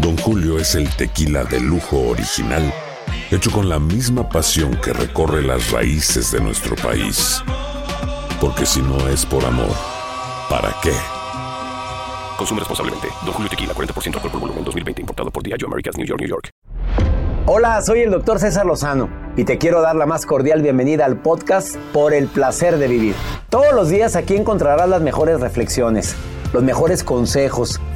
Don Julio es el tequila de lujo original, hecho con la misma pasión que recorre las raíces de nuestro país. Porque si no es por amor, ¿para qué? Consume responsablemente. Don Julio Tequila, 40% alcohol por volumen, 2020. Importado por Diageo Americas, New York, New York. Hola, soy el doctor César Lozano y te quiero dar la más cordial bienvenida al podcast Por el Placer de Vivir. Todos los días aquí encontrarás las mejores reflexiones, los mejores consejos,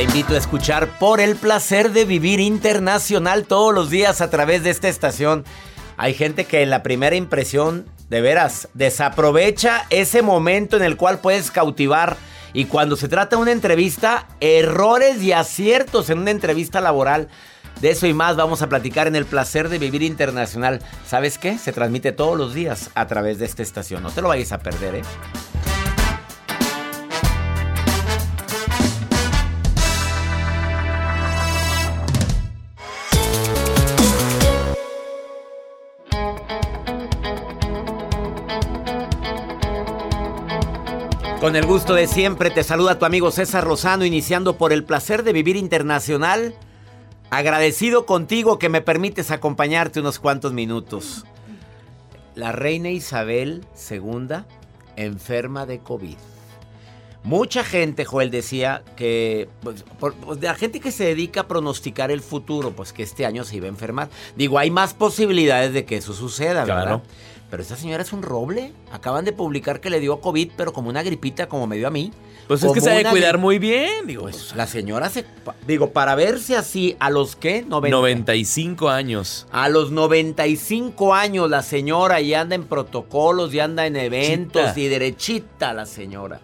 Te invito a escuchar Por el placer de vivir internacional todos los días a través de esta estación. Hay gente que en la primera impresión, de veras, desaprovecha ese momento en el cual puedes cautivar. Y cuando se trata de una entrevista, errores y aciertos en una entrevista laboral. De eso y más vamos a platicar en el placer de vivir internacional. ¿Sabes qué? Se transmite todos los días a través de esta estación. No te lo vayas a perder, ¿eh? Con el gusto de siempre te saluda tu amigo César Lozano, iniciando por el placer de vivir internacional. Agradecido contigo que me permites acompañarte unos cuantos minutos. La reina Isabel II enferma de COVID. Mucha gente, Joel, decía que pues, por- pues, la gente que se dedica a pronosticar el futuro, pues que este año se iba a enfermar. Digo, hay más posibilidades de que eso suceda, ¿verdad? Claro. Pero esta señora es un roble. Acaban de publicar que le dio COVID, pero como una gripita, como me dio a mí. Pues es que se ha de una cuidar muy bien, digo. Pues la señora se... Digo, para verse así, ¿a los qué? 90. 95 años. A los 95 años la señora y anda en protocolos y anda en eventos Chita. y derechita la señora.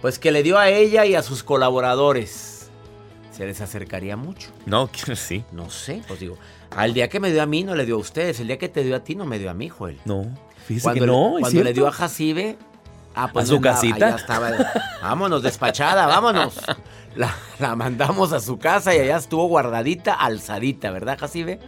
Pues que le dio a ella y a sus colaboradores. ¿Se les acercaría mucho? No, sí. No sé, pues digo, al día que me dio a mí no le dio a ustedes, el día que te dio a ti no me dio a mí, Joel. No, fíjese Cuando, que le, no, ¿es cuando le dio a Jacibe, ah, pues ¿A su andaba, casita? allá estaba. Vámonos, despachada, vámonos. La, la mandamos a su casa y allá estuvo guardadita, alzadita, ¿verdad, Jacibe?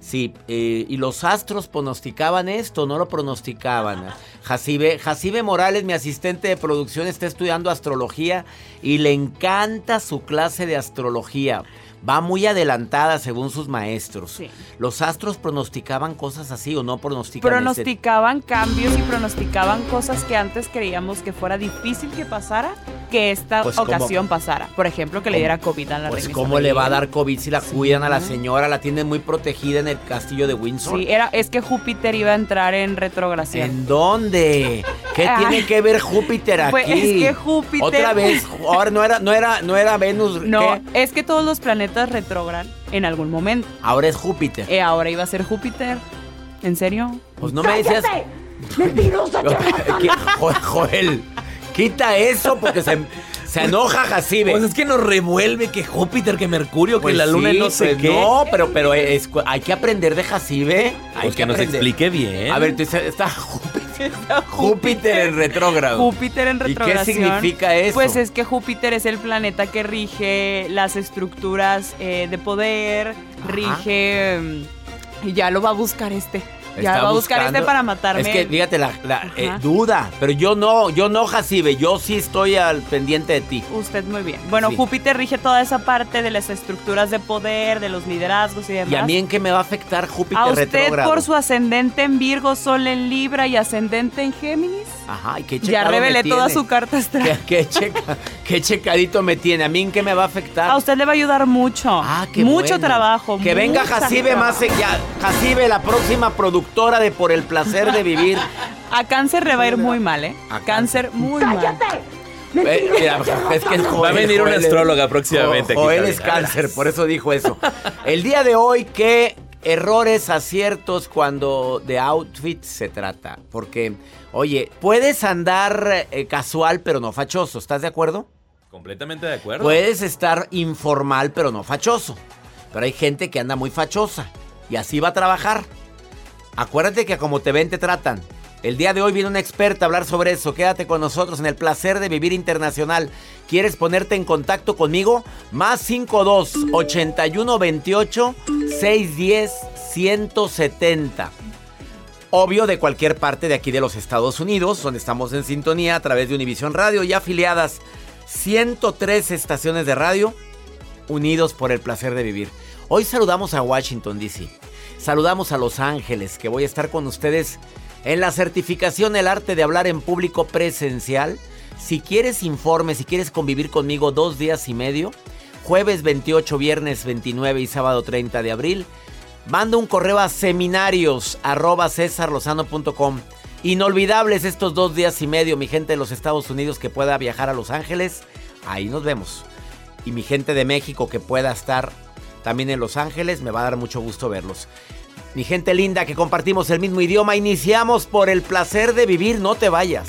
Sí, eh, y los astros pronosticaban esto, no lo pronosticaban. Jacibe, Jacibe Morales, mi asistente de producción, está estudiando astrología y le encanta su clase de astrología. Va muy adelantada según sus maestros. Sí. ¿Los astros pronosticaban cosas así o no pronosticaban? ese- Pronosticaban cambios y pronosticaban cosas que antes creíamos que fuera difícil que pasara, que esta Pues, ocasión pasara. Por ejemplo, que le diera COVID a la Pues cómo le va a dar COVID si la cuidan a la señora, la tienen muy protegida en el castillo de Windsor. Sí, era, es que Júpiter iba a entrar en retrogradación. ¿En dónde? ¿Qué Ah. tiene que ver Júpiter aquí? Pues, es que Júpiter- Otra vez, ahora no era, no era, no era Venus. No, ¿qué? es que todos los planetas retrogradan en algún momento. Ahora es Júpiter. Eh, ahora iba a ser Júpiter. ¿En serio? Pues no me decías. ¿Qué? Jo- Joel, quita eso porque se, se enoja Jacibe. Pues es que nos revuelve que Júpiter, que Mercurio, Pues que la luna y sí, no sé pues qué. No, pero, pero es- hay que aprender de Jacibe. Hay Pues que nos aprender. explique bien. A ver, tú dices, está Júpiter. En retrógrado. Júpiter en ¿Y qué significa eso? Pues es que Júpiter es el planeta que rige las estructuras eh, de poder, rige... mm, Y ya lo va a buscar este. Ya va a buscar buscando- este para matarme. Es que, fíjate, la, la, eh, duda. Pero yo no, yo no, Jacibe. Yo sí estoy al pendiente de ti. Usted muy bien. Bueno, Sí. Júpiter rige toda esa parte de las estructuras de poder, de los liderazgos y demás. ¿Y a mí en qué me va a afectar Júpiter A usted retrógrado? por su ascendente en Virgo, Sol en Libra y ascendente en Géminis. Ajá, ¿y qué Ya checado me revelé toda su carta astral. ¿Qué, qué checa- qué checadito me tiene? ¿A mí en qué me va a afectar? A usted le va a ayudar mucho. Ah, qué mucho bueno. trabajo. Que venga Jacibe más ya. Jacibe, la próxima productora de Por el placer de vivir. A cáncer le va a ir muy mal, ¿eh? A cáncer muy mal. Eh, mira, es que es Joel, Va a venir una Joel astróloga próximamente Joel Javi. es cáncer, por eso dijo eso. El día de hoy, ¿qué errores, aciertos cuando de outfit se trata? Porque, oye, puedes andar eh, casual pero no fachoso, ¿estás de acuerdo? Completamente de acuerdo. Puedes estar informal pero no fachoso. Pero hay gente que anda muy fachosa y así va a trabajar. Acuérdate que como te ven te tratan. El día de hoy viene una experta a hablar sobre eso. Quédate con nosotros en el placer de vivir internacional. ¿Quieres ponerte en contacto conmigo? Más 52 81 28 610 170. Obvio de cualquier parte de aquí de los Estados Unidos, donde estamos en sintonía a través de Univisión Radio y afiliadas 103 estaciones de radio unidos por el placer de vivir. Hoy saludamos a Washington, D.C. Saludamos a Los Ángeles, que voy a estar con ustedes en la certificación El arte de hablar en público presencial. Si quieres informe, si quieres convivir conmigo dos días y medio, jueves 28, viernes 29 y sábado 30 de abril, manda un correo a seminarios. Inolvidables estos dos días y medio, mi gente de los Estados Unidos que pueda viajar a Los Ángeles. Ahí nos vemos. Y mi gente de México que pueda estar también en Los Ángeles, me va a dar mucho gusto verlos. Mi gente linda que compartimos el mismo idioma, iniciamos por el placer de vivir, no te vayas.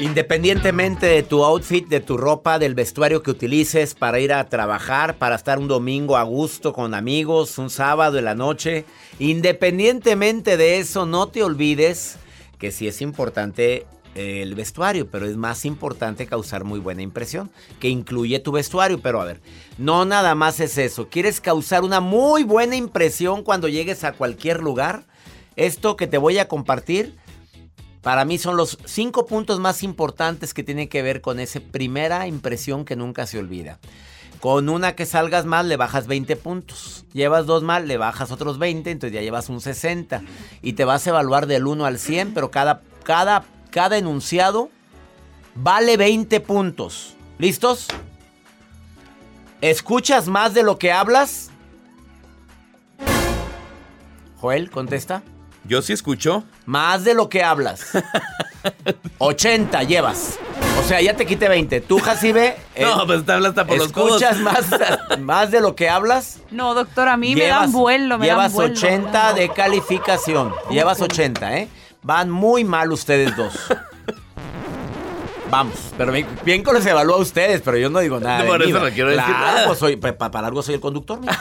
Independientemente de tu outfit, de tu ropa, del vestuario que utilices para ir a trabajar, para estar un domingo a gusto con amigos, un sábado en la noche, independientemente de eso, no te olvides que sí es importante eh, el vestuario, pero es más importante causar muy buena impresión, que incluye tu vestuario. Pero a ver, no nada más es eso. ¿Quieres causar una muy buena impresión cuando llegues a cualquier lugar? Esto que te voy a compartir para mí son los cinco puntos más importantes que tienen que ver con esa primera impresión que nunca se olvida. Con una que salgas mal le bajas 20 puntos. Llevas dos mal, le bajas otros 20, entonces ya llevas un 60. Y te vas a evaluar del 1 al 100, pero cada, cada, cada enunciado vale 20 puntos. ¿Listos? ¿Escuchas más de lo que hablas? Joel, contesta. Yo sí escucho. Más de lo que hablas. 80 llevas. O sea, ya te quité 20. Tú, Jacibe, eh, no, pues te hablas hasta por los codos. escuchas más, más de lo que hablas. No, doctor, a mí me dan vuelo, me llevas dan vuelo. 80 de calificación. Llevas 80, ¿eh? Van muy mal ustedes dos. Vamos, pero bien, bien que les evalúa a ustedes, pero yo no digo nada. de Por eso no quiero decir Claro, nada. pues soy, pa- pa- para algo soy el conductor. mira.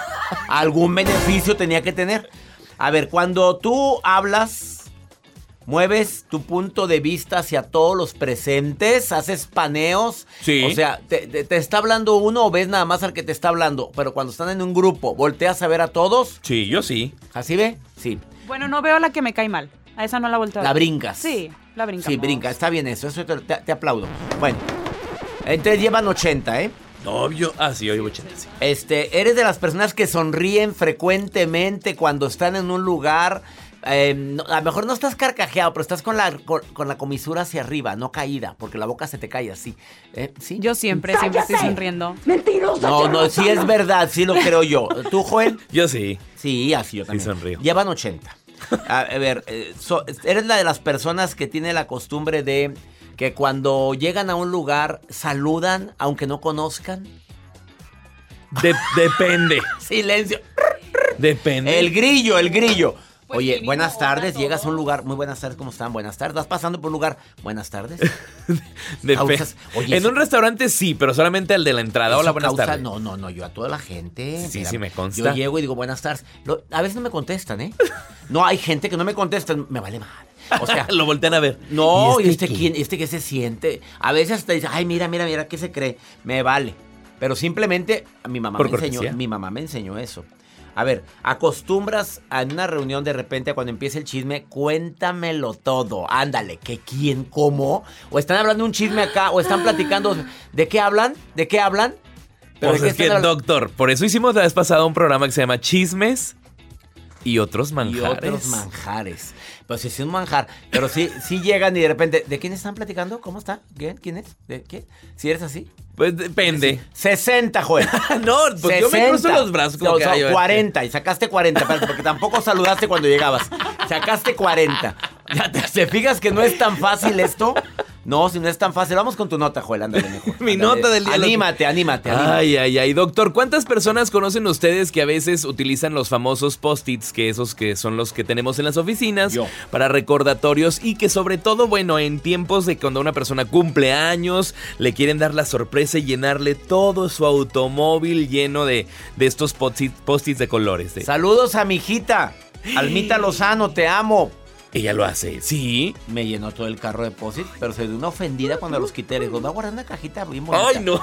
Algún beneficio tenía que tener. A ver, cuando tú hablas, mueves tu punto de vista hacia todos los presentes, haces paneos. Sí. O sea, te, te- te está hablando uno o ves nada más al que te está hablando. Pero cuando están en un grupo, volteas a ver a todos. Sí, yo sí. ¿Así ve? Sí. Bueno, no veo la que me cae mal. A esa no la volteo. La brincas. Sí, la brincamos. Sí, brinca, está bien eso, eso te, te- te aplaudo. Bueno, entonces llevan 80, ¿eh? No, yo. Ah, sí, 80, sí. Este, eres de las personas que sonríen frecuentemente cuando están en un lugar. eh, no- a lo mejor no estás carcajeado, pero estás con la, con, con la comisura hacia arriba, no caída, porque la boca se te cae así. ¿Eh? ¿Sí? Yo siempre, siempre estoy sonriendo. No, no, sí es verdad, sí lo creo yo. ¿Tú, Joel? Yo sí. Sí, así yo también. sonrío. Llevan 80. A, a ver, eh, so- eres la de las personas que tiene la costumbre de que cuando llegan a un lugar saludan aunque no conozcan. De- depende. Silencio. Depende. El grillo, el grillo. Pues Oye, mínimo buenas tardes, llegas a un lugar, muy buenas tardes, ¿cómo están? Buenas tardes, vas pasando por un lugar, buenas tardes. Depende. en eso- un restaurante sí, pero solamente al de la entrada. Hola, buenas causa- tardes. No, no, no, yo a toda la gente. Sí, sí, me consta. Yo llego y digo buenas tardes. Lo- a veces no me contestan, ¿eh? No, hay gente que no me contesta, me vale mal. O sea, Lo voltean a ver. no, ¿y este, qué? quién? ¿Este qué se siente? A veces te dice, ay, mira, mira, mira, ¿qué se cree? Me vale. Pero simplemente, mi mamá Por me enseñó, mi mamá me enseñó eso. A ver, acostumbras a una reunión de repente cuando empieza el chisme, cuéntamelo todo. Ándale, ¿qué quién, cómo? O están hablando un chisme acá, o están platicando. ¿De qué hablan? ¿De qué hablan? Pues ¿de qué es que, hablando? doctor, por eso hicimos la vez pasada un programa que se llama Chismes y otros Y manjares. otros manjares. Pues sí, es un manjar. Pero sí, sí llegan y de repente, ¿de quién están platicando? ¿Cómo está? ¿Quién? ¿Quién es? ¿De qué? Si eres así. Pues depende. 60, Joel. no, pues yo me cruzo los brazos como No, que son ay, a ver, 40 y sacaste 40, espérate, porque tampoco saludaste cuando llegabas. Sacaste 40. Ya te, ¿te fijas que no es tan fácil esto? No, si no es tan fácil. Vamos con tu nota, Joel, ándale mejor. Mi nota del día. Anímate, anímate, anímate. Ay, ay, ay. Doctor, ¿cuántas personas conocen ustedes que a veces utilizan los famosos post-its, que esos que son los que tenemos en las oficinas, Yo. para recordatorios y que sobre todo, bueno, en tiempos de cuando una persona cumple años, le quieren dar la sorpresa y llenarle todo su automóvil lleno de, de estos post-it- post-its de colores? de- Saludos a mi hijita. Almita Lozano, te amo. Ella lo hace, sí. Me llenó todo el carro de posit, pero se dio una ofendida cuando los quité. Le digo, va a guardar una cajita bien bonita. ¡Ay, no!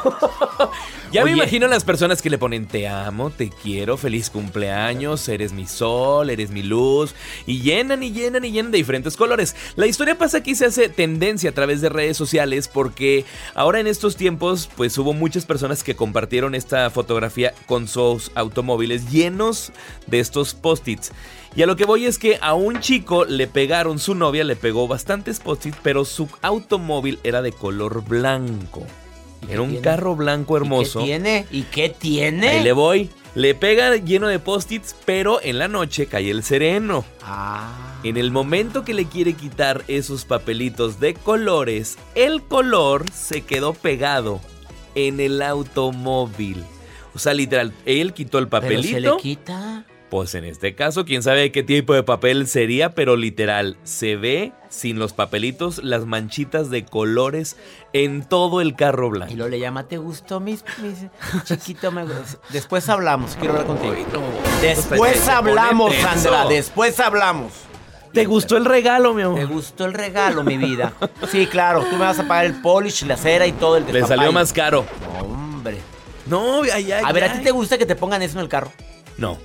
ya me imagino las personas que le ponen te amo, te quiero, feliz cumpleaños, eres mi sol, eres mi luz. Y llenan y llenan y llenan de diferentes colores. La historia pasa que se hace tendencia a través de redes sociales porque ahora en estos tiempos pues hubo muchas personas que compartieron esta fotografía con sus automóviles llenos de estos post-its. Y a lo que voy es que a un chico le pegaron, su novia le pegó bastantes post-its, pero su automóvil era de color blanco. ¿Y qué Era un tiene? carro blanco hermoso. ¿Y qué tiene? ¿Y qué tiene? Ahí le voy. Le pega lleno de post-its, pero en la noche cae el sereno. Ah. En el momento que le quiere quitar esos papelitos de colores, el color se quedó pegado en el automóvil. O sea, literal, él quitó el Pero papelito. se le quita. Pues en este caso, quién sabe qué tipo de papel sería, pero literal, se ve sin los papelitos las manchitas de colores en todo el carro Y blanco. lo le llama, ¿te gustó, mis, mis- chiquito? Me gu-". Después hablamos, quiero hablar contigo. Después pone hablamos. Sandra, después hablamos. ¿Te gustó el regalo, mi Me amor? gustó el regalo, mi vida. Sí, claro, tú me vas a pagar el polish, la cera y todo el Le salió más caro. Hombre. No, ay, ay, A ver, ¿a ti te gusta que te pongan eso en el carro? No.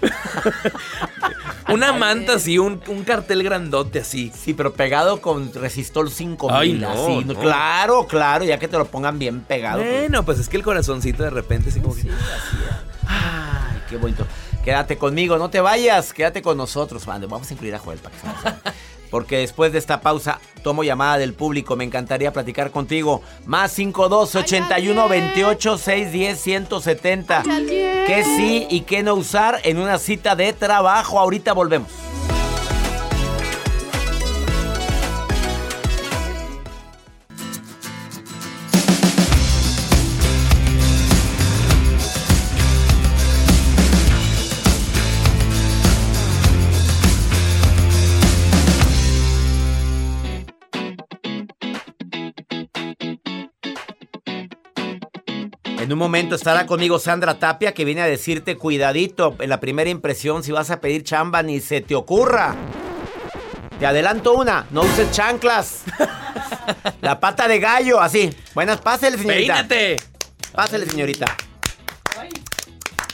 Una manta así, un, un cartel grandote así. Sí, pero pegado con resistol 5000. Ay, no, así. no. Claro, claro, ya que te lo pongan bien pegado. pues. Bueno, pues es que el corazoncito de repente así como que... Ay, qué bonito. Quédate conmigo, no te vayas, quédate con nosotros. Vamos a incluir a Joel para que se porque después de esta pausa tomo llamada del público. Me encantaría platicar contigo. Más 52 81 28 610 170. ¿Qué sí y qué no usar en una cita de trabajo? Ahorita volvemos. En un momento estará conmigo Sandra Tapia que viene a decirte cuidadito en la primera impresión si vas a pedir chamba ni se te ocurra. Te adelanto una, no uses chanclas. La pata de gallo, así. Buenas, pásele, señorita. ¡Peínate! Pásele, señorita.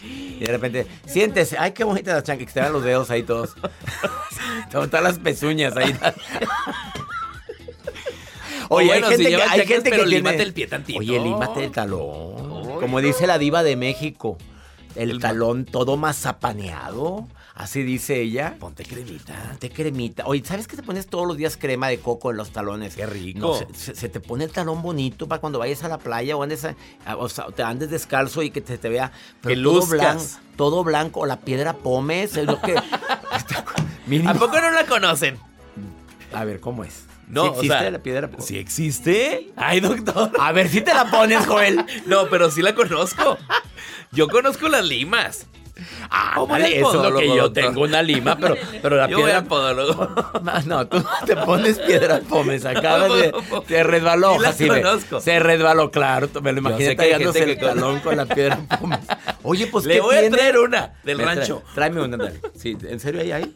Y de repente, siéntese. Ay, qué bonita la chancla, que te vean los dedos ahí todos. Todas las pezuñas ahí. Oye, bueno, hay gente si que, hay gente que tiene- el pie tantito. Oye, límate el talón. Como dice la diva de México. El talón todo mazapaneado. Así dice ella. Ponte cremita. Ponte cremita. Oye, ¿sabes que te pones todos los días crema de coco en los talones? Qué rico. No, se, te pone el talón bonito para cuando vayas a la playa o andes, a- o sea, te andes descalzo y que te, te vea. Pero Que todo blanco, todo blanco. O la piedra pómez. Es lo que. ¿A poco no la conocen? A ver, ¿cómo es? No, ¿Sí o existe sea, la piedra pómez? ¿Sí existe? Ay, doctor. A ver si te la pones, Joel. No, pero sí la conozco. Yo conozco las limas. Ah, ¿Cómo vale, eso es lo que yo doctor? tengo una lima, pero, pero la Yo piedra al podólogo. No, tú te pones piedra pómez, acabas de... Se resbaló, así conozco. Se resbaló, claro, me lo imaginé hay gente el que- talón con la piedra pómez. Oye, pues, Le ¿qué voy a traer una del Me trae- rancho. Tráeme una, dale. Sí, ¿en serio hay ahí?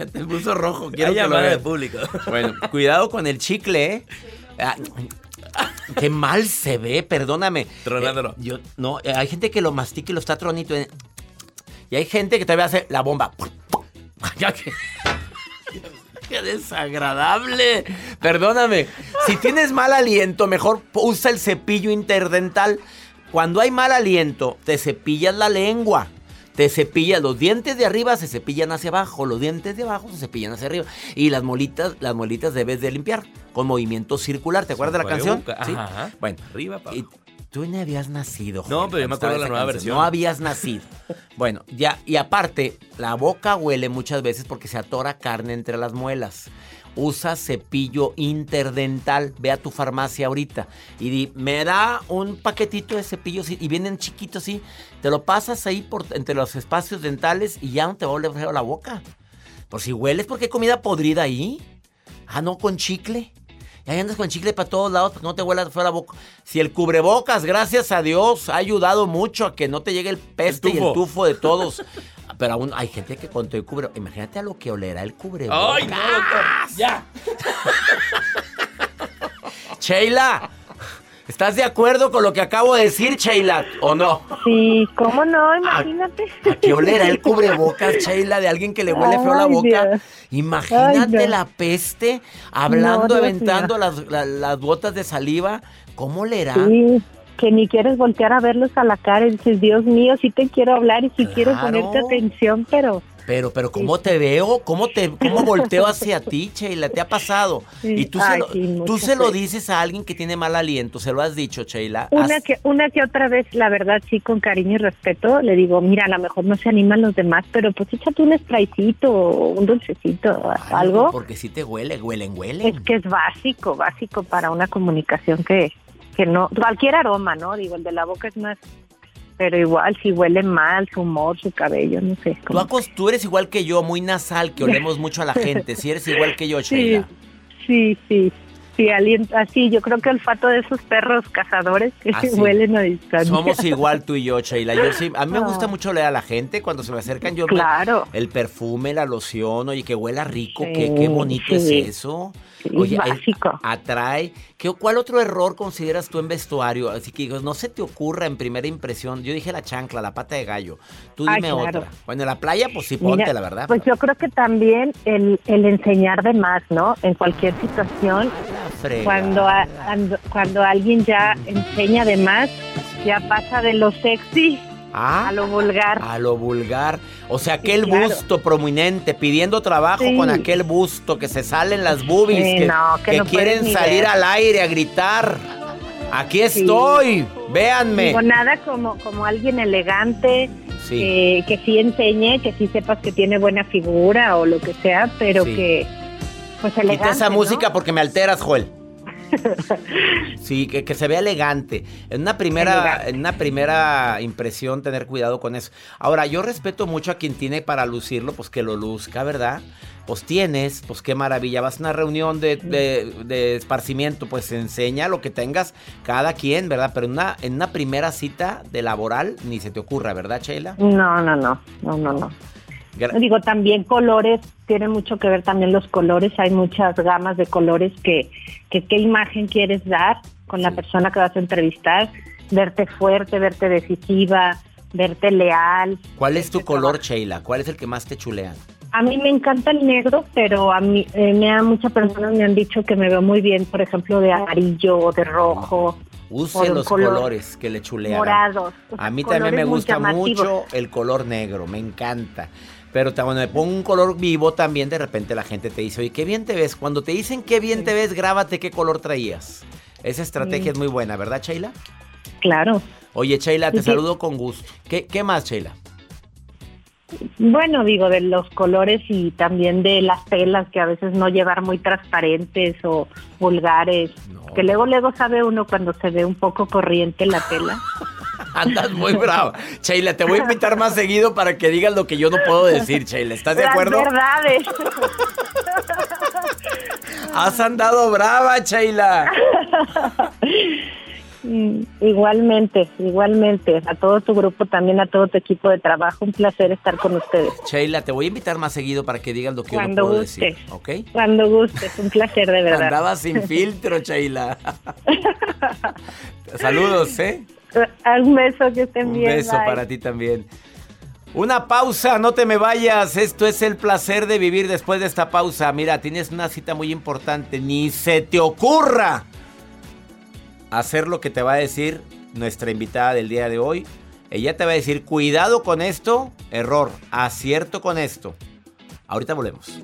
Ya te puso rojo, quiero Hay que lo llamada de veas. público. Bueno, cuidado con el chicle, ¿eh? Ah, Qué mal se ve, perdóname. Tronándolo. Eh, yo, no, eh, hay gente que lo mastica y lo está tronito. eh. Y hay gente que todavía hace la bomba. Ya que- ¡Qué desagradable! Perdóname. Si tienes mal aliento, mejor usa el cepillo interdental. Cuando hay mal aliento, te cepillas la lengua. Te cepillas, los dientes de arriba se cepillan hacia abajo, los dientes de abajo se cepillan hacia arriba. Y las molitas, las molitas debes de limpiar con movimiento circular. ¿Te acuerdas de la canción? Sí. ajá. Bueno, Arriba, y tú no habías nacido. No, pero yo me acuerdo de la nueva canción. versión. No habías nacido. Bueno, ya, y aparte, la boca huele muchas veces porque se atora carne entre las muelas. Usa cepillo interdental. Ve a tu farmacia ahorita y di, me da un paquetito de cepillos y vienen chiquitos así. Te lo pasas ahí por entre los espacios dentales y ya no te va a oler feo la boca. Por si hueles, porque hay comida podrida ahí. Ah, no, con chicle. Y ahí andas con chicle para todos lados para que no te huela feo la boca. Si el cubrebocas, gracias a Dios, ha ayudado mucho a que no te llegue el peste y el tufo de todos. Pero aún hay gente que con todo el cubre... Imagínate a lo que olerá el cubrebocas. ¡Ay, no, doctor! ¡Ya! Sheila, ¿estás de acuerdo con lo que acabo de decir, Sheila? ¿O no? Sí, ¿cómo no? Imagínate. ¿A qué olerá el cubrebocas, Sheila, de alguien que le huele feo la boca? Dios. Imagínate Ay, no. la peste, hablando, No, aventando las botas de saliva. ¿Cómo olerá? Sí, que ni quieres voltear a verlos a la cara y dices, Dios mío, sí te quiero hablar y sí quiero ponerte atención, pero Pero, pero, ¿cómo te veo? ¿Cómo te, cómo volteo hacia ti, Sheila? ¿Te ha pasado? Sí. Y tú, se, Ay, lo, sí, tú se lo dices a alguien que tiene mal aliento, se lo has dicho, Sheila. una Has- que, una que otra vez, la verdad, sí, con cariño y respeto, le digo, mira, a lo mejor no se animan los demás, pero pues échate un spraycito o un dulcecito, algo. Porque si te huele, huelen, huelen. Es que es básico, básico para una comunicación que, que no, cualquier aroma, ¿no? Digo, el de la boca es más, pero igual si huele mal, su humor, su cabello, no sé. Tú, acos- tú eres igual que yo, muy nasal, que olemos mucho a la gente. Si eres igual que yo, Sí, Sheila. sí, sí. Sí, alien- así, yo creo que el olfato de esos perros cazadores que Así. huelen a distancia. Somos igual tú y yo, Sheila. Yo sí, a mí me Ah. gusta mucho leer a la gente cuando se me acercan. Yo me- Claro. el perfume, la loción, oye, que huela rico, Sí, qué, qué bonito sí. es eso. Sí, Oye, básico. atrae. ¿Qué, ¿Cuál otro error consideras tú en vestuario? Así que no se te ocurra en primera impresión. Yo dije la chancla, la pata de gallo. Tú Ay, dime claro. otra. Bueno, en la playa, pues sí, Mira, ponte, la verdad. Pues yo creo que también el, el enseñar de más, ¿no? En cualquier situación, cuando, a- ando- cuando alguien ya enseña de más, ya pasa de lo sexy Ah, a lo vulgar. a lo vulgar. O sea, aquel claro. busto prominente pidiendo trabajo Sí. con aquel busto que se salen las boobies, Sí, que, no, que que no quieren salir ver. al aire a gritar. Aquí estoy, véanme. Digo, nada como, como alguien elegante, Sí. eh, que sí enseñe, que sí sepas que tiene buena figura o lo que sea, pero que pues elegante. Quita esa ¿no? música porque me alteras, Joel. Sí, que, que se vea elegante. En una primera, en una primera impresión, tener cuidado con eso. Ahora, yo respeto mucho a quien tiene para lucirlo, pues que lo luzca, ¿verdad? Pues tienes, pues qué maravilla. Vas a una reunión de, de- de esparcimiento, pues enseña lo que tengas cada quien, ¿verdad? Pero en una, en una primera cita de laboral, ni se te ocurra, ¿verdad, Sheila? No, no, no, no, no, no. Digo, también colores, tiene mucho que ver también los colores, hay muchas gamas de colores que, que qué imagen quieres dar con la persona que vas a entrevistar, verte fuerte, verte decisiva, verte leal. ¿Cuál es tu verte color, Sheila? ¿Cuál es el que más te chulean? A mí me encanta el negro, pero a mí eh, me ha, muchas personas me han dicho que me veo muy bien, por ejemplo, de amarillo o de rojo, Use los color colores que le chulean. morados. A mí también me gusta mucho el color negro, me encanta. Pero cuando me pongo un color vivo también de repente la gente te dice, oye, qué bien te ves. Cuando te dicen qué bien te ves, grábate qué color traías. Esa estrategia Mm. es muy buena, ¿verdad, Sheila? Claro. Oye, Sheila, te Sí. saludo con gusto. ¿Qué, qué más, Sheila? Bueno, digo, de los colores y también de las telas que a veces no llevar muy transparentes o vulgares. No. Que luego, luego sabe uno cuando se ve un poco corriente la tela. Andas muy brava. Sheila, te voy a invitar más seguido para que digas lo que yo no puedo decir, Sheila. ¿Estás de Las acuerdo? verdades. Has andado brava, Sheila. Mm, igualmente, igualmente. A todo tu grupo, también a todo tu equipo de trabajo. Un placer estar con ustedes. Sheila, te voy a invitar más seguido para que digas lo que yo no puedo guste. decir, ¿ok? Cuando gustes, un placer de verdad. Andaba sin filtro, Sheila. Saludos, ¿eh? Un beso, que estén Un bien. beso bye. para ti también. Una pausa, no te me vayas. Esto es el placer de vivir después de esta pausa. Mira, tienes una cita muy importante. Ni se te ocurra hacer lo que te va a decir nuestra invitada del día de hoy. Ella te va a decir, cuidado con esto, error, acierto con esto. Ahorita volvemos.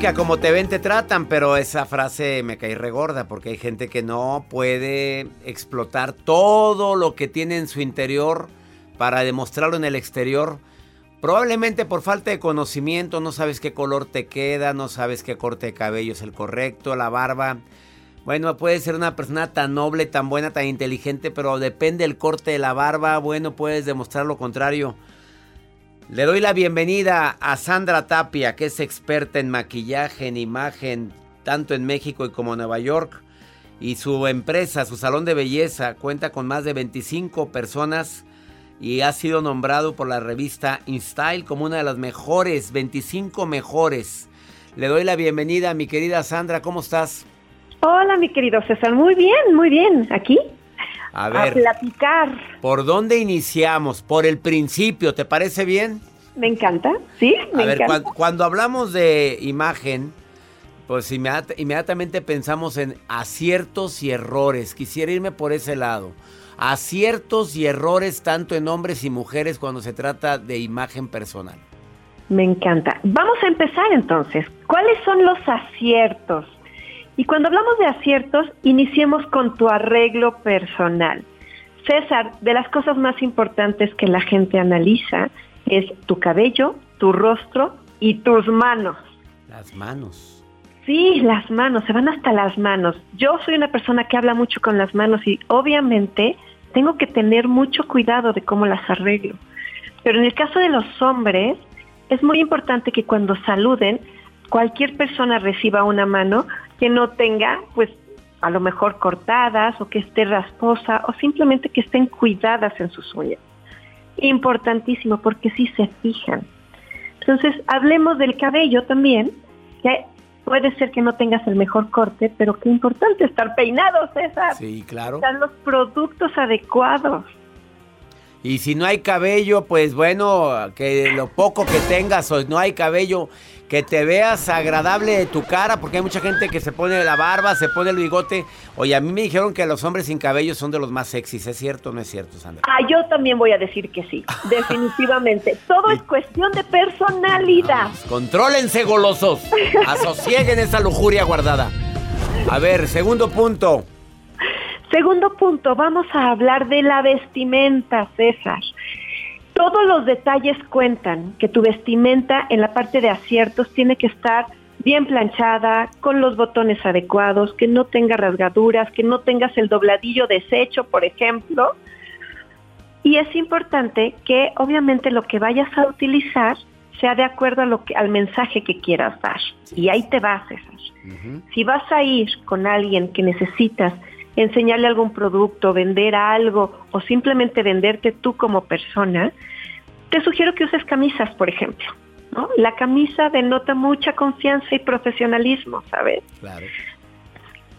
Que a como te ven te tratan, pero esa frase me cae regorda porque hay gente que no puede explotar todo lo que tiene en su interior para demostrarlo en el exterior. Probablemente por falta de conocimiento, no sabes qué color te queda, no sabes qué corte de cabello es el correcto, la barba. Bueno, puedes ser una persona tan noble, tan buena, tan inteligente, pero depende del corte de la barba, bueno, puedes demostrar lo contrario. Le doy la bienvenida a Sandra Tapia, que es experta en maquillaje, en imagen, tanto en México y como en Nueva York. Y su empresa, su salón de belleza, cuenta con más de 25 personas y ha sido nombrado por la revista InStyle como una de las mejores, 25 mejores. Le doy la bienvenida a mi querida Sandra, ¿cómo estás? Hola, mi querido César. Muy bien, muy bien. Aquí A a, ver, platicar. ¿por dónde iniciamos? Por el principio, ¿te parece bien? Me encanta, ¿sí? Me A ver, encanta. cuan- cuando, hablamos de imagen, pues inmediat- inmediatamente pensamos en aciertos y errores. Quisiera irme por ese lado. Aciertos y errores tanto en hombres y mujeres cuando se trata de imagen personal. Me encanta. Vamos a empezar entonces. ¿Cuáles son los aciertos? Y cuando hablamos de aciertos, iniciemos con tu arreglo personal. César, de las cosas más importantes que la gente analiza es tu cabello, tu rostro y tus manos. Las manos. Sí, las manos, se van hasta las manos. Yo soy una persona que habla mucho con las manos y obviamente tengo que tener mucho cuidado de cómo las arreglo. Pero en el caso de los hombres, es muy importante que cuando saluden, cualquier persona reciba una mano que no tenga, pues, a lo mejor cortadas o que esté rasposa o simplemente que estén cuidadas en sus uñas. Importantísimo porque sí se fijan. Entonces, hablemos del cabello también, que puede ser que no tengas el mejor corte, pero qué importante estar peinado, César. Sí, claro. Están los productos adecuados. Y si no hay cabello, pues bueno, que lo poco que tengas o no hay cabello, que te veas agradable de tu cara, porque hay mucha gente que se pone la barba, se pone el bigote. Oye, a mí me dijeron que los hombres sin cabello son de los más sexys. ¿Es cierto o no es cierto, Sandra? Ah, yo también voy a decir que sí, definitivamente. Todo es cuestión de personalidad. Contrólense, golosos. Asosieguen esa lujuria guardada. A ver, segundo punto. Segundo punto, vamos a hablar de la vestimenta, César. Todos los detalles cuentan, que tu vestimenta en la parte de aciertos tiene que estar bien planchada, con los botones adecuados, que no tenga rasgaduras, que no tengas el dobladillo deshecho, por ejemplo. Y es importante que obviamente lo que vayas a utilizar sea de acuerdo a lo que, al mensaje que quieras dar. Y ahí te vas, César. Si vas a ir con alguien que necesitas enseñarle algún producto, vender algo o simplemente venderte tú como persona, te sugiero que uses camisas, por ejemplo. ¿no? La camisa denota mucha confianza y profesionalismo, ¿sabes? Claro.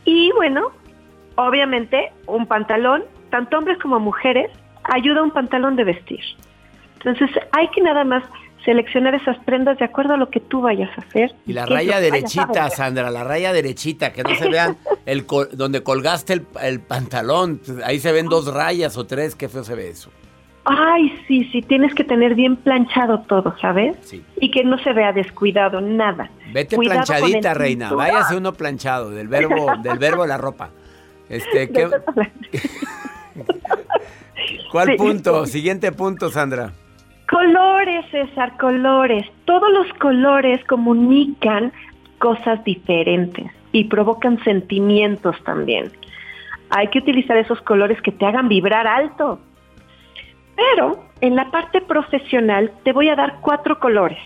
Y bueno, obviamente un pantalón, tanto hombres como mujeres, ayuda a un pantalón de vestir. Entonces hay que nada más seleccionar esas prendas de acuerdo a lo que tú vayas a hacer. Y la raya derechita. Sandra, la raya derechita, que no se vean el col- donde colgaste el, el pantalón. Ahí se ven dos rayas o tres, qué feo se ve eso. Ay, sí, sí, tienes que tener bien planchado todo, ¿sabes? Sí. Y que no se vea descuidado, nada. Vete Cuidado planchadita, reina. Váyase uno planchado, del verbo, del verbo la ropa. Este, ¿qué- ¿Cuál Sí. punto? Siguiente punto, Sandra. Colores, César, colores. Todos los colores comunican cosas diferentes y provocan sentimientos también. Hay que utilizar esos colores que te hagan vibrar alto. Pero en la parte profesional te voy a dar cuatro colores.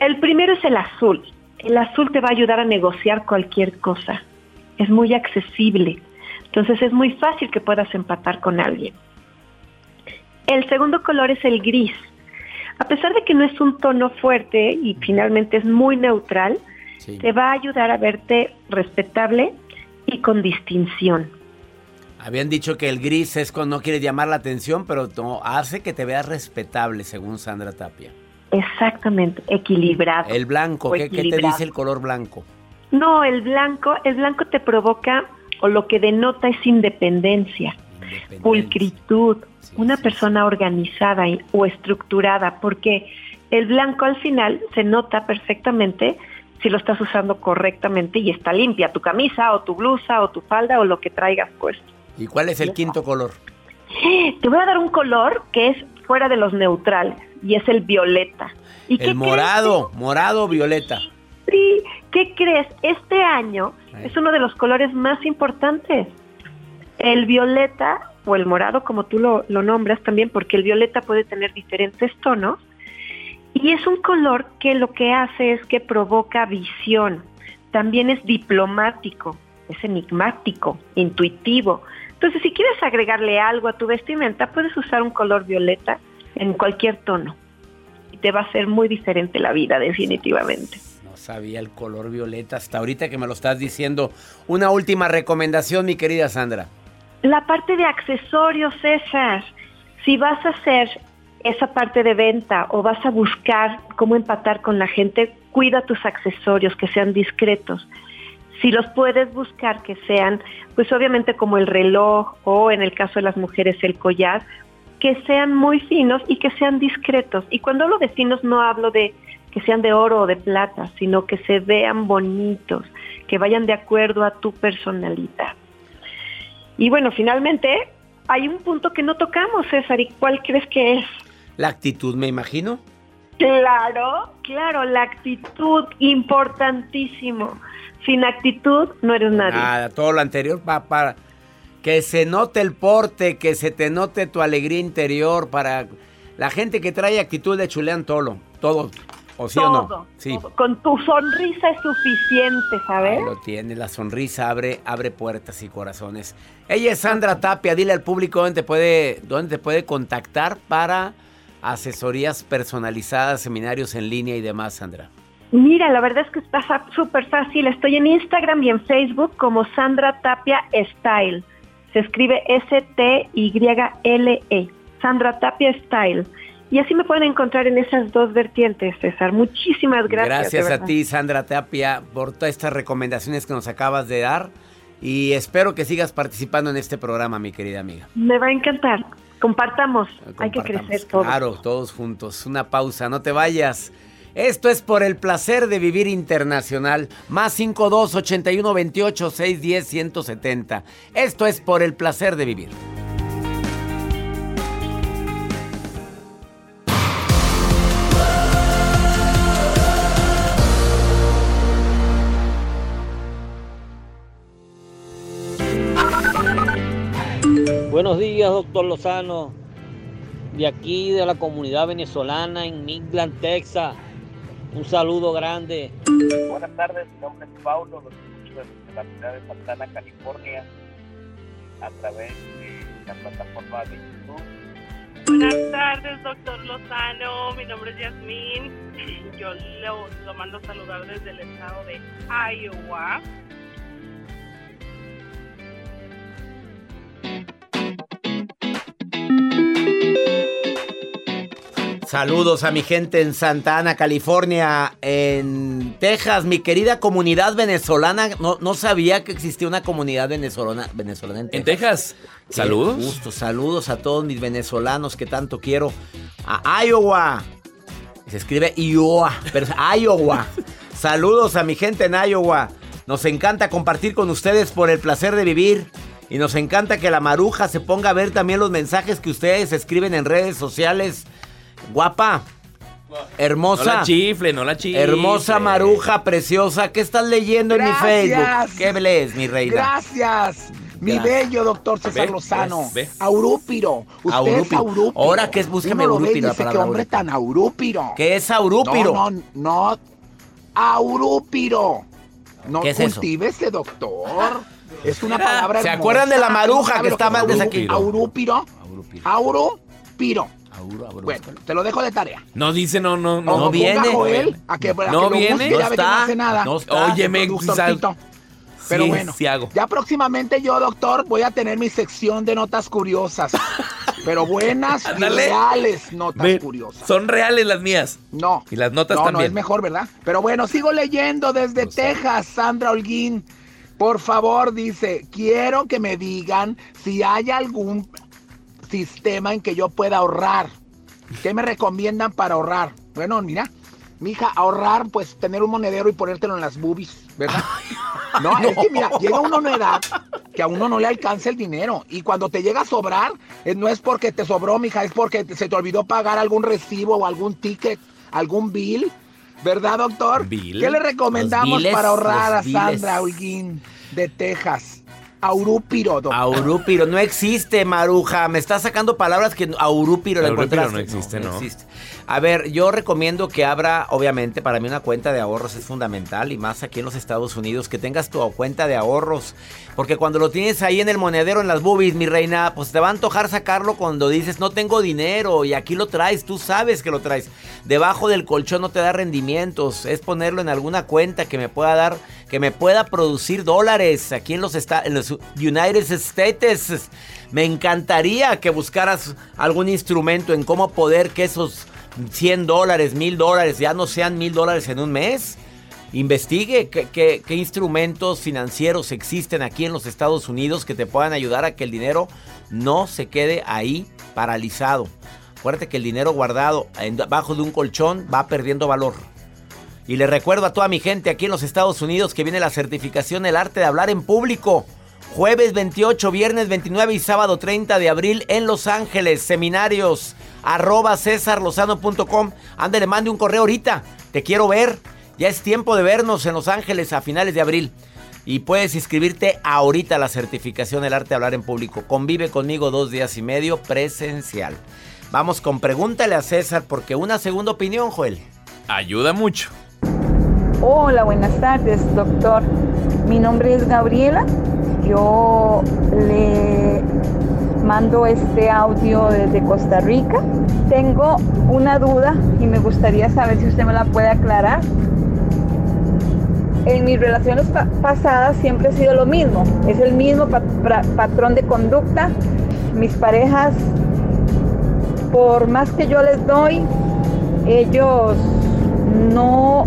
El primero es el azul. El azul te va a ayudar a negociar cualquier cosa. Es muy accesible. Entonces es muy fácil que puedas empatar con alguien. El segundo color es el gris. A pesar de que no es un tono fuerte y finalmente es muy neutral, Sí. te va a ayudar a verte respetable y con distinción. Habían dicho que el gris es cuando no quieres llamar la atención, pero hace que te veas respetable, según Sandra Tapia. Exactamente, equilibrado. El blanco, ¿qué, qué te dice el color blanco? No, el blanco, el blanco te provoca o lo que denota es independencia, Independencia. pulcritud, Sí, una sí, persona organizada y- o estructurada, porque el blanco al final se nota perfectamente si lo estás usando correctamente y está limpia tu camisa o tu blusa o tu falda o lo que traigas puesto. ¿Y cuál es el quinto color? Te voy a dar un color que es fuera de los neutrales y es el violeta. ¿Y qué El morado, morado o violeta. crees? Sí, ¿qué crees? Este año es uno de los colores más importantes. El violeta o el morado, como tú lo, nombras también, porque el violeta puede tener diferentes tonos. Y es un color que lo que hace es que provoca visión. También es diplomático, es enigmático, intuitivo. Entonces, si quieres agregarle algo a tu vestimenta, puedes usar un color violeta en cualquier tono. Y te va a hacer muy diferente la vida, definitivamente. No sabía el color violeta hasta ahorita que me lo estás diciendo. Una última recomendación, mi querida Sandra. La parte de accesorios, César. Si vas a hacer esa parte de venta o vas a buscar cómo empatar con la gente, cuida tus accesorios, que sean discretos. Si los puedes buscar, que sean, pues obviamente como el reloj o en el caso de las mujeres el collar, que sean muy finos y que sean discretos. Y cuando hablo de finos no hablo de que sean de oro o de plata, sino que se vean bonitos, que vayan de acuerdo a tu personalidad. Y bueno, finalmente hay un punto que no tocamos, César, ¿y cuál crees que es? La actitud, me imagino. Claro, claro, la actitud, importantísimo. Sin actitud no eres nadie. Nada, todo lo anterior va para que se note el porte, que se te note tu alegría interior para la gente que trae actitud de chulean todo, todo, o sí o todo, no. Sí. todo. Con tu sonrisa es suficiente, ¿sabes? Ahí lo tiene, la sonrisa abre, abre puertas y corazones. Ella es Sandra Tapia, dile al público dónde te puede, dónde te puede contactar para asesorías personalizadas, seminarios en línea y demás, Sandra. Mira, la verdad es que está súper fácil. Estoy en Instagram y en Facebook como Sandra Tapia Style. Se escribe S-T-Y-L-E. Sandra Tapia Style. Y así me pueden encontrar en esas dos vertientes, César. Muchísimas gracias. Gracias a ti, Sandra Tapia, por todas estas recomendaciones que nos acabas de dar. Y espero que sigas participando en este programa, mi querida amiga. Me va a encantar. Compartamos. Hay que crecer todos. Claro, todos juntos. Una pausa, no te vayas. Esto es por el placer de vivir internacional. Más 52 81 28 610 170. Esto es por el placer de vivir. Buenos días, doctor Lozano. De aquí, de la comunidad venezolana en Midland, Texas. Un saludo grande. Buenas tardes, mi nombre es Paulo, los escucho desde la ciudad de Santana, California, a través de la plataforma de YouTube. Buenas tardes, doctor Lozano. Mi nombre es Yasmín. Yo lo, lo mando a saludar desde el estado de Iowa. Saludos a mi gente en Santa Ana, California, en Texas, mi querida comunidad venezolana. No, no sabía que existía una comunidad venezolana, venezolana en Texas. ¿En Texas? Qué Saludos. gusto, saludos a todos mis venezolanos que tanto quiero. A Iowa. Se escribe Iowa, pero es Iowa. Saludos a mi gente en Iowa. Nos encanta compartir con ustedes por el placer de vivir. Y nos encanta que la maruja se ponga a ver también los mensajes que ustedes escriben en redes sociales. Guapa. Hermosa. No la chifle, no la chifle. Hermosa maruja, preciosa. ¿Qué estás leyendo en mi Gracias. Facebook? ¿Qué lees, mi reina? Gracias. Mi Gracias. bello doctor César Ve, Lozano. ve, ve. Aurúpiro. Usted Aurúpiro. es aurúpiro. Ahora, ¿qué es? Búscame Uno lo ve y aurúpiro, dice, qué palabra hombre aurúpiro. tan aurúpiro. ¿Qué es aurúpiro? No, no, no. Aurúpiro. No ¿Qué es eso? cultívese, doctor. Es una palabra ¿Se hermosa. acuerdan de la maruja ¿Sabe que está es más aurúpiro? desaquilado? Aurúpiro. Aurúpiro. Bueno, te lo dejo de tarea. No dice, no, no, no. O ponga a Joel a que, a que No lo viene. busque, ya ve que no hace nada. No está. Óyeme. Pero Sí, bueno, sí hago. ya próximamente yo, doctor, voy a tener mi sección de notas curiosas. pero buenas y reales notas Ve, curiosas. Son reales las mías. No. Y las notas no, no, también. es mejor, ¿verdad? Pero bueno, sigo leyendo desde Texas, Sandra Holguín. Por favor, dice, quiero que me digan si hay algún sistema en que yo pueda ahorrar. ¿Qué me recomiendan para ahorrar? Bueno, mira, mija, ahorrar, pues tener un monedero y ponértelo en las boobies, ¿verdad? No, es que mira, llega uno a una edad que a uno no le alcanza el dinero. Y cuando te llega a sobrar, eh, no es porque te sobró, mija, es porque se te olvidó pagar algún recibo o algún ticket, algún bill. ¿Verdad, doctor? Bill. ¿Qué le recomendamos biles, para ahorrar a. Sandra Holguín de Texas? Aurúpiro, doctor. Aurúpiro, no existe, Maruja. Me está sacando palabras que Aurúpiro la Aurúpiro encontraste. no existe, ¿no? existe. A ver, yo recomiendo que abra, obviamente, para mí una cuenta de ahorros es fundamental y más aquí en los Estados Unidos, que tengas tu cuenta de ahorros. Porque cuando lo tienes ahí en el monedero, en las boobies, mi reina, pues te va a antojar sacarlo cuando dices, no tengo dinero y aquí lo traes, tú sabes que lo traes. Debajo del colchón no te da rendimientos, es ponerlo en alguna cuenta que me pueda dar, que me pueda producir dólares aquí en los, en los United States. Me encantaría que buscaras algún instrumento en cómo poder que esos 100 dólares, 1000 dólares ya no sean 1000 dólares en un mes. Investigue qué, qué- qué instrumentos financieros existen aquí en los Estados Unidos que te puedan ayudar a que el dinero no se quede ahí paralizado. Acuérdate que el dinero guardado debajo de un colchón va perdiendo valor. Y le recuerdo a toda mi gente aquí en los Estados Unidos que viene la certificación El Arte de Hablar en Público. Jueves 28, viernes 29 y sábado 30 de abril en Los Ángeles. Seminarios arroba cesarlozano.com. Ándale, mande un correo ahorita. Te quiero ver. Ya es tiempo de vernos en Los Ángeles a finales de abril. Y puedes inscribirte ahorita a la certificación El Arte de Hablar en Público. Convive conmigo dos días y medio presencial. Vamos con pregúntale a César porque una segunda opinión, Joel. Ayuda mucho. Hola, buenas tardes, doctor. Mi nombre es Gabriela. Yo le mando este audio desde Costa Rica. Tengo una duda y me gustaría saber si usted me la puede aclarar. En mis relaciones pa- pasadas siempre ha sido lo mismo. Es el mismo patrón de conducta. Mis parejas por más que yo les doy, ellos no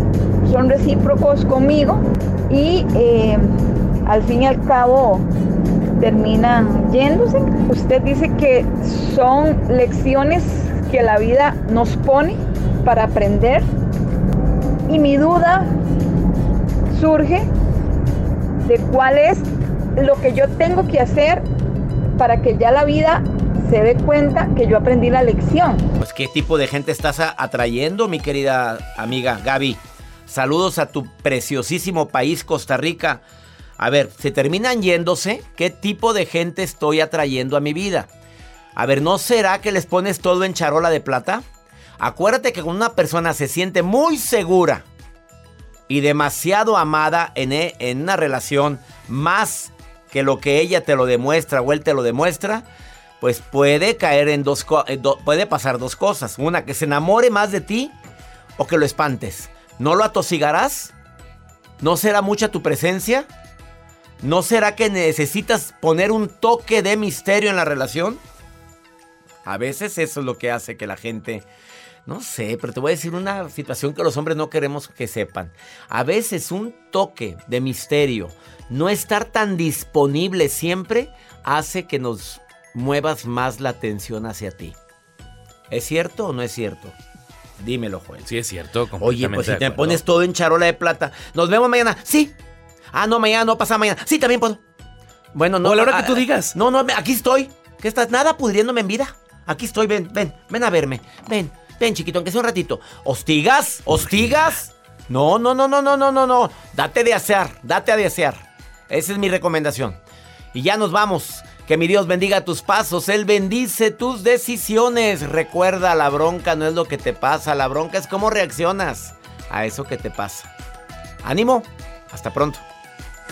son recíprocos conmigo y eh, al fin y al cabo terminan yéndose. Usted dice que son lecciones que la vida nos pone para aprender y mi duda surge de cuál es lo que yo tengo que hacer para que ya la vida se dé cuenta que yo aprendí la lección. Pues qué tipo de gente estás atrayendo, mi querida amiga Gaby. Saludos a tu preciosísimo país, Costa Rica. A ver, se terminan yéndose, ¿qué tipo de gente estoy atrayendo a mi vida? A ver, ¿no será que les pones todo en charola de plata? Acuérdate que cuando una persona se siente muy segura y demasiado amada en, e, en una relación, más que lo que ella te lo demuestra o él te lo demuestra, pues puede caer en dos puede pasar dos cosas. Una, que se enamore más de ti o que lo espantes. ¿No lo atosigarás? ¿No será mucha tu presencia? ¿No será que necesitas poner un toque de misterio en la relación? A veces eso es lo que hace que la gente... No sé, pero te voy a decir una situación que los hombres no queremos que sepan. A veces un toque de misterio, no estar tan disponible siempre, hace que nos muevas más la atención hacia ti. ¿Es cierto o no es cierto? Dímelo, Joel. Sí, es cierto. Oye, pues si te pones todo en charola de plata. Nos vemos mañana. Sí. Ah, no, mañana no pasa mañana. Sí, también puedo. Bueno, no. a la hora que tú digas. No, no, aquí estoy. ¿Qué estás? Nada pudriéndome en vida. Aquí estoy, ven, ven, ven a verme. Ven, ven, chiquito, aunque sea un ratito. ¿Hostigas? ¿Hostigas? No, no, no, no, no, no, no, no. Date de asear, date a desear. Esa es mi recomendación. Y ya nos vamos. Que mi Dios bendiga tus pasos, Él bendice tus decisiones. Recuerda, la bronca no es lo que te pasa, la bronca es cómo reaccionas a eso que te pasa. Ánimo, hasta pronto.